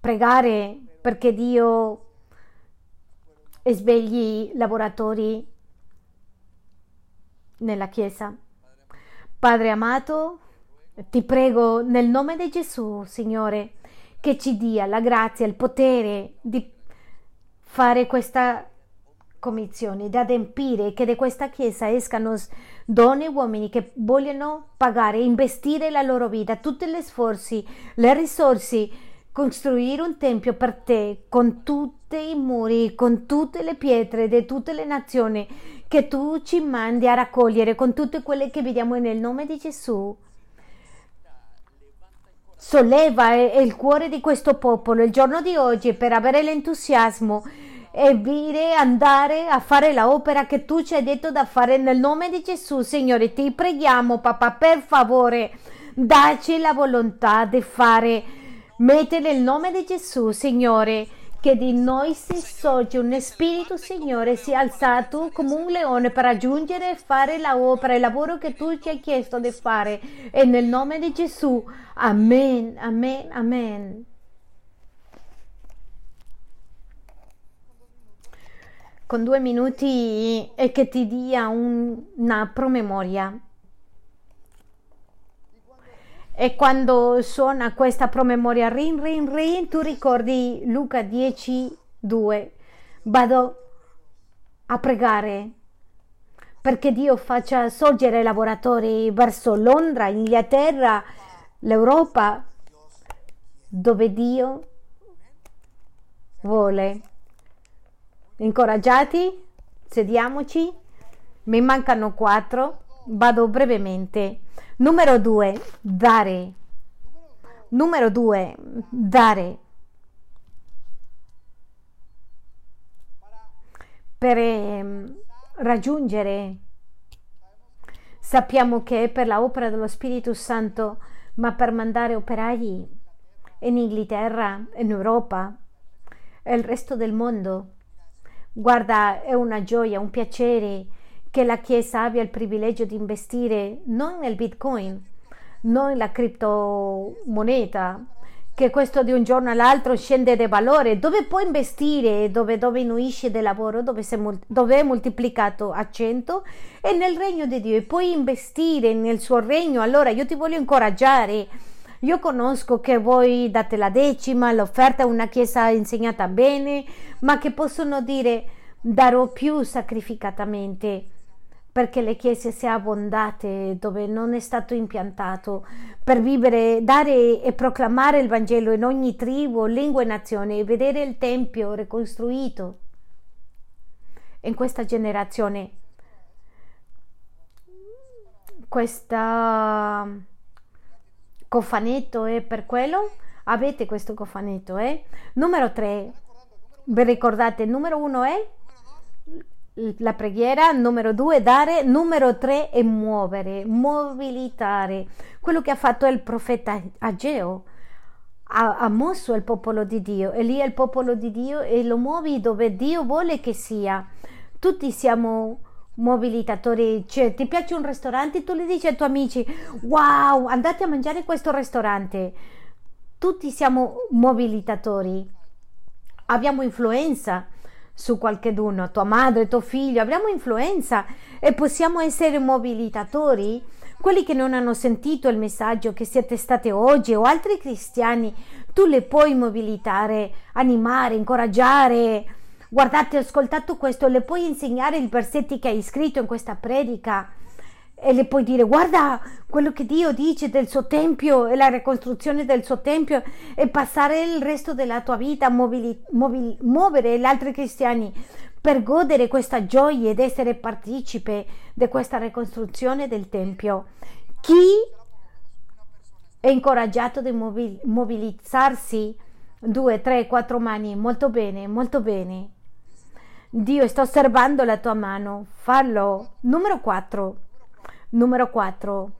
[SPEAKER 1] pregare perché Dio svegli lavoratori nella Chiesa. Padre amato, ti prego nel nome di Gesù, Signore, che ci dia la grazia, il potere di fare questa commissione, di adempiere che da questa chiesa escano donne e uomini che vogliono pagare, investire la loro vita, tutti gli sforzi, le risorse, costruire un tempio per te con tutti i muri, con tutte le pietre di tutte le nazioni che tu ci mandi a raccogliere, con tutte quelle che vediamo nel nome di Gesù. Solleva il cuore di questo popolo. Il giorno di oggi per avere l'entusiasmo e dire andare a fare l'opera che tu ci hai detto da fare nel nome di Gesù Signore ti preghiamo papà per favore dacci la volontà di fare mettere il nome di Gesù Signore che di noi si sorge un spirito, Signore, si è alzato come un leone per raggiungere e fare la opera, il lavoro che tu ci hai chiesto di fare. E nel nome di Gesù, amen, amen, amen. Con due minuti e che ti dia un, una promemoria e quando suona questa promemoria rin rin rin tu ricordi Luca 10 2 vado a pregare perché Dio faccia sorgere lavoratori verso Londra, Inghilterra, l'Europa dove Dio vuole. Incoraggiati? Sediamoci. Mi mancano quattro. Vado brevemente. Numero due, dare. Numero due, dare. Per eh, raggiungere, sappiamo che è per l'opera dello Spirito Santo, ma per mandare operai in Inghilterra, in Europa e il resto del mondo. Guarda, è una gioia, un piacere che la Chiesa abbia il privilegio di investire non nel Bitcoin, non nella criptomoneta, che questo di un giorno all'altro scende di valore, dove puoi investire, dove, dove diminuisce del lavoro, dove, dove, è moltiplicato a 100 e nel regno di Dio e puoi investire nel suo regno. Allora io ti voglio incoraggiare. Io conosco che voi date la decima, l'offerta è una chiesa insegnata bene, ma che possono dire darò più sacrificatamente perché le chiese siano abbondate dove non è stato impiantato per vivere, dare e proclamare il Vangelo in ogni tribù, lingua e nazione e vedere il Tempio ricostruito. In questa generazione, questo cofanetto è per quello? Avete questo cofanetto, eh? Numero 3, vi ricordate, numero 1 è la preghiera, numero due dare, numero tre è muovere, mobilitare. Quello che ha fatto il profeta Ageo. Ha, ha, mosso il popolo di Dio e lì è il popolo di Dio e lo muovi dove Dio vuole che sia. Tutti siamo mobilitatori, cioè ti piace un ristorante, tu gli dici ai tuoi amici wow, andate a mangiare in questo ristorante. Tutti siamo mobilitatori, abbiamo influenza su qualcheduno, tua madre, tuo figlio, abbiamo influenza e possiamo essere mobilitatori. Quelli che non hanno sentito il messaggio che siete state oggi o altri cristiani, tu le puoi mobilitare, animare, incoraggiare. Guardate, ho ascoltato questo, le puoi insegnare i versetti che hai scritto in questa predica e le puoi dire guarda quello che Dio dice del suo tempio e la ricostruzione del suo tempio e passare il resto della tua vita a mobili, mobili, muovere gli altri cristiani per godere questa gioia ed essere partecipe di questa ricostruzione del tempio. Chi è incoraggiato di mobilizzarsi due, tre, quattro mani, molto bene, molto bene. Dio sta osservando la tua mano, fallo. Numero 4 Numero 4.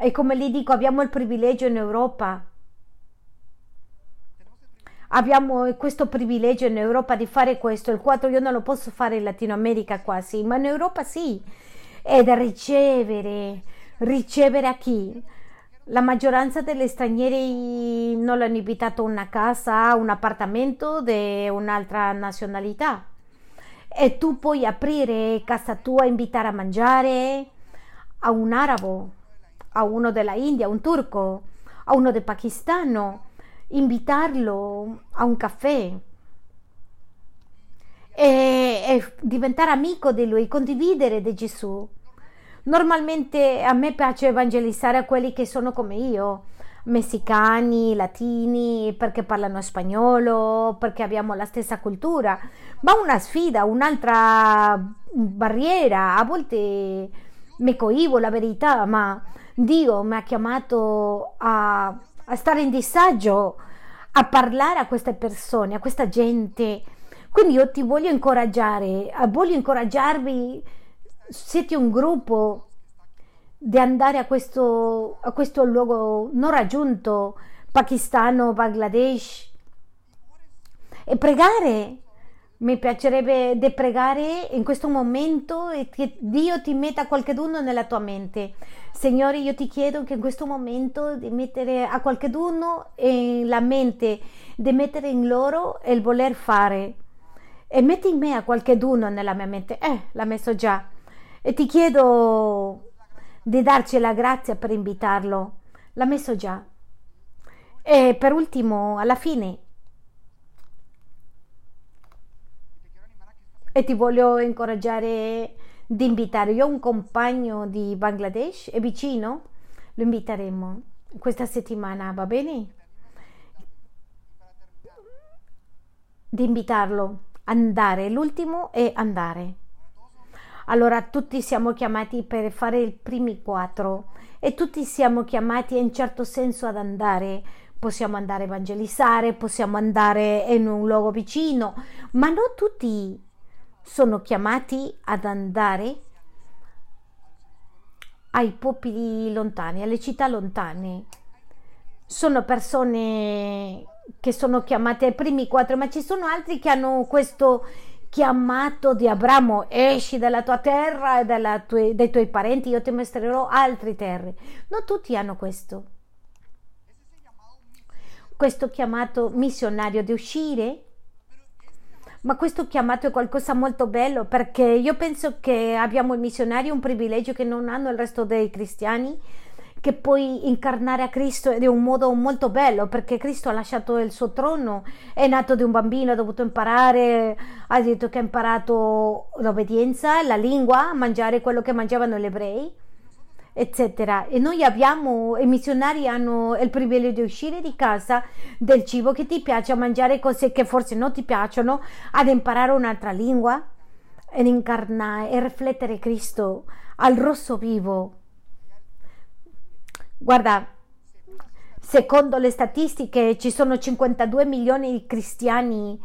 [SPEAKER 1] E come gli dico, abbiamo il privilegio in Europa. Abbiamo questo privilegio in Europa di fare questo. Il 4 io non lo posso fare in Latino America quasi, ma in Europa sì. Ed ricevere. Ricevere a chi? La maggioranza degli stranieri non hanno invitato una casa, un appartamento di un'altra nazionalità. E tu puoi aprire casa tua, invitare a mangiare, a un arabo, a uno della India, a un turco, a uno del Pakistan, invitarlo a un caffè e, e diventare amico di lui, condividere di Gesù. Normalmente a me piace evangelizzare a quelli che sono come io, messicani, latini, perché parlano spagnolo, perché abbiamo la stessa cultura, ma una sfida, un'altra barriera, a volte mi coivo la verità, ma Dio mi ha chiamato a, a stare in disagio, a parlare a queste persone, a questa gente. Quindi io ti voglio incoraggiare, voglio incoraggiarvi, siete un gruppo di andare a questo, a questo luogo non raggiunto, pakistano, Bangladesh, e pregare mi piacerebbe de pregare in questo momento e che Dio ti metta qualcheduno nella tua mente. Signore, io ti chiedo che in questo momento di mettere a qualcheduno la mente, di mettere in loro il voler fare. E metti in me a qualcheduno nella mia mente. Eh, l'ha messo già. E ti chiedo di darci la grazia per invitarlo. L'ha messo già. E per ultimo, alla fine, e ti voglio incoraggiare di invitare. Io ho un compagno di Bangladesh, è vicino, lo inviteremo questa settimana, va bene? di invitarlo, andare, l'ultimo è andare. Allora tutti siamo chiamati per fare i primi quattro e tutti siamo chiamati in certo senso ad andare. Possiamo andare a evangelizzare, possiamo andare in un luogo vicino, ma non tutti sono chiamati ad andare ai popoli lontani, alle città lontane. Sono persone che sono chiamate ai primi quattro, ma ci sono altri che hanno questo chiamato di Abramo, esci dalla tua terra e tue, dai tuoi parenti, io ti mostrerò altre terre. Non tutti hanno questo. Questo chiamato missionario di uscire, ma questo chiamato è qualcosa molto bello perché io penso che abbiamo i missionari un privilegio che non hanno il resto dei cristiani che puoi incarnare a Cristo è un modo molto bello perché Cristo ha lasciato il suo trono, è nato di un bambino, ha dovuto imparare, ha detto che ha imparato l'obbedienza, la lingua, mangiare quello che mangiavano gli ebrei, eccetera. E noi abbiamo, i missionari hanno il privilegio di uscire di casa del cibo che ti piace, a mangiare cose che forse non ti piacciono, ad imparare un'altra lingua, ed incarnare e riflettere Cristo al rosso vivo Guarda, secondo le statistiche ci sono 52 milioni di cristiani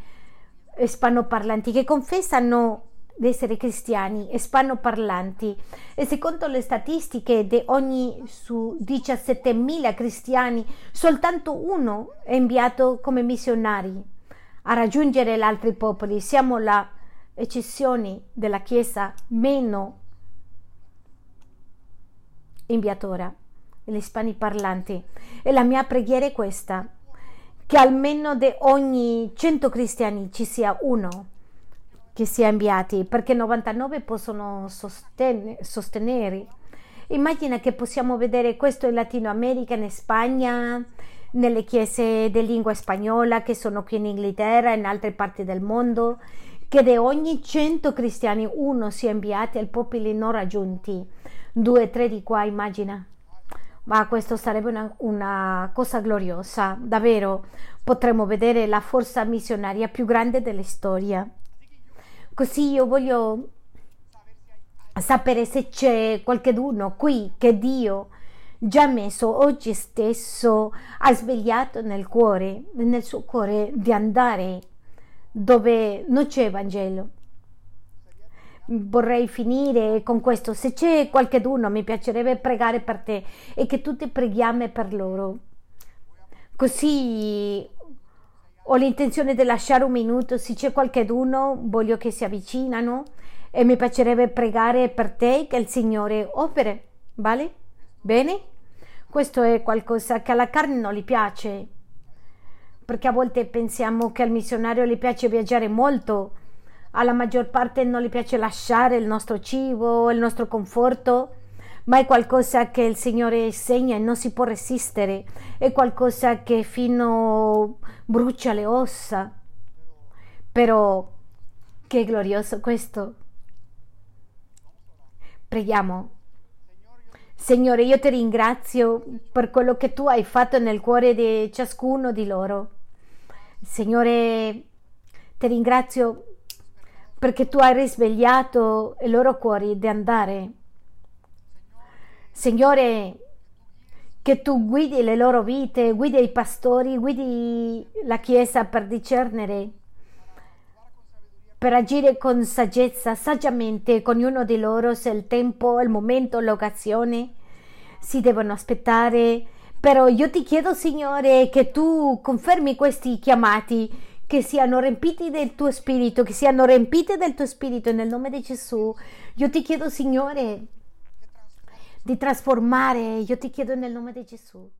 [SPEAKER 1] ispanoparlanti che confessano di essere cristiani ispanoparlanti e secondo le statistiche di ogni su 17.000 cristiani soltanto uno è inviato come missionari a raggiungere gli altri popoli siamo la eccezione della chiesa meno inviatora gli ispani parlanti. E la mia preghiera è questa, che almeno di ogni 100 cristiani ci sia uno che sia inviati, perché 99 possono sosten- sostenere. Immagina che possiamo vedere questo in Latino America, in Spagna, nelle chiese di lingua spagnola che sono qui in Inghilterra e in altre parti del mondo, che di ogni 100 cristiani uno sia inviato ai popoli non raggiunti. Due, tre di qua, immagina ma questo sarebbe una, una, cosa gloriosa, davvero potremmo vedere la forza missionaria più grande della storia. Così io voglio sapere se c'è qualcuno qui che Dio già messo oggi stesso ha svegliato nel cuore, nel suo cuore di andare dove non c'è Vangelo vorrei finire con questo. Se c'è qualcuno, mi piacerebbe pregare per te e che tutti preghiamo per loro. Così ho l'intenzione di lasciare un minuto. Se c'è qualcuno, voglio che si avvicinano e mi piacerebbe pregare per te che il Signore opere. Vale? Bene? Questo è qualcosa che alla carne non gli piace. Perché a volte pensiamo che al missionario gli piace viaggiare molto alla maggior parte non gli piace lasciare il nostro cibo, il nostro conforto, ma è qualcosa che il Signore insegna e non si può resistere, è qualcosa che fino brucia le ossa. Però che glorioso questo. Preghiamo. Signore, io ti ringrazio per quello che tu hai fatto nel cuore di ciascuno di loro. Signore, ti ringrazio perché tu hai risvegliato i loro cuori di andare. Signore, che tu guidi le loro vite, guidi i pastori, guidi la Chiesa per discernere, per agire con saggezza, saggiamente con ognuno di loro se il tempo, il momento, l'occasione si devono aspettare. Però io ti chiedo, Signore, che tu confermi questi chiamati che siano riempiti del tuo spirito, che siano riempite del tuo spirito nel nome di Gesù. Io ti chiedo, Signore, di trasformare, io ti chiedo nel nome di Gesù.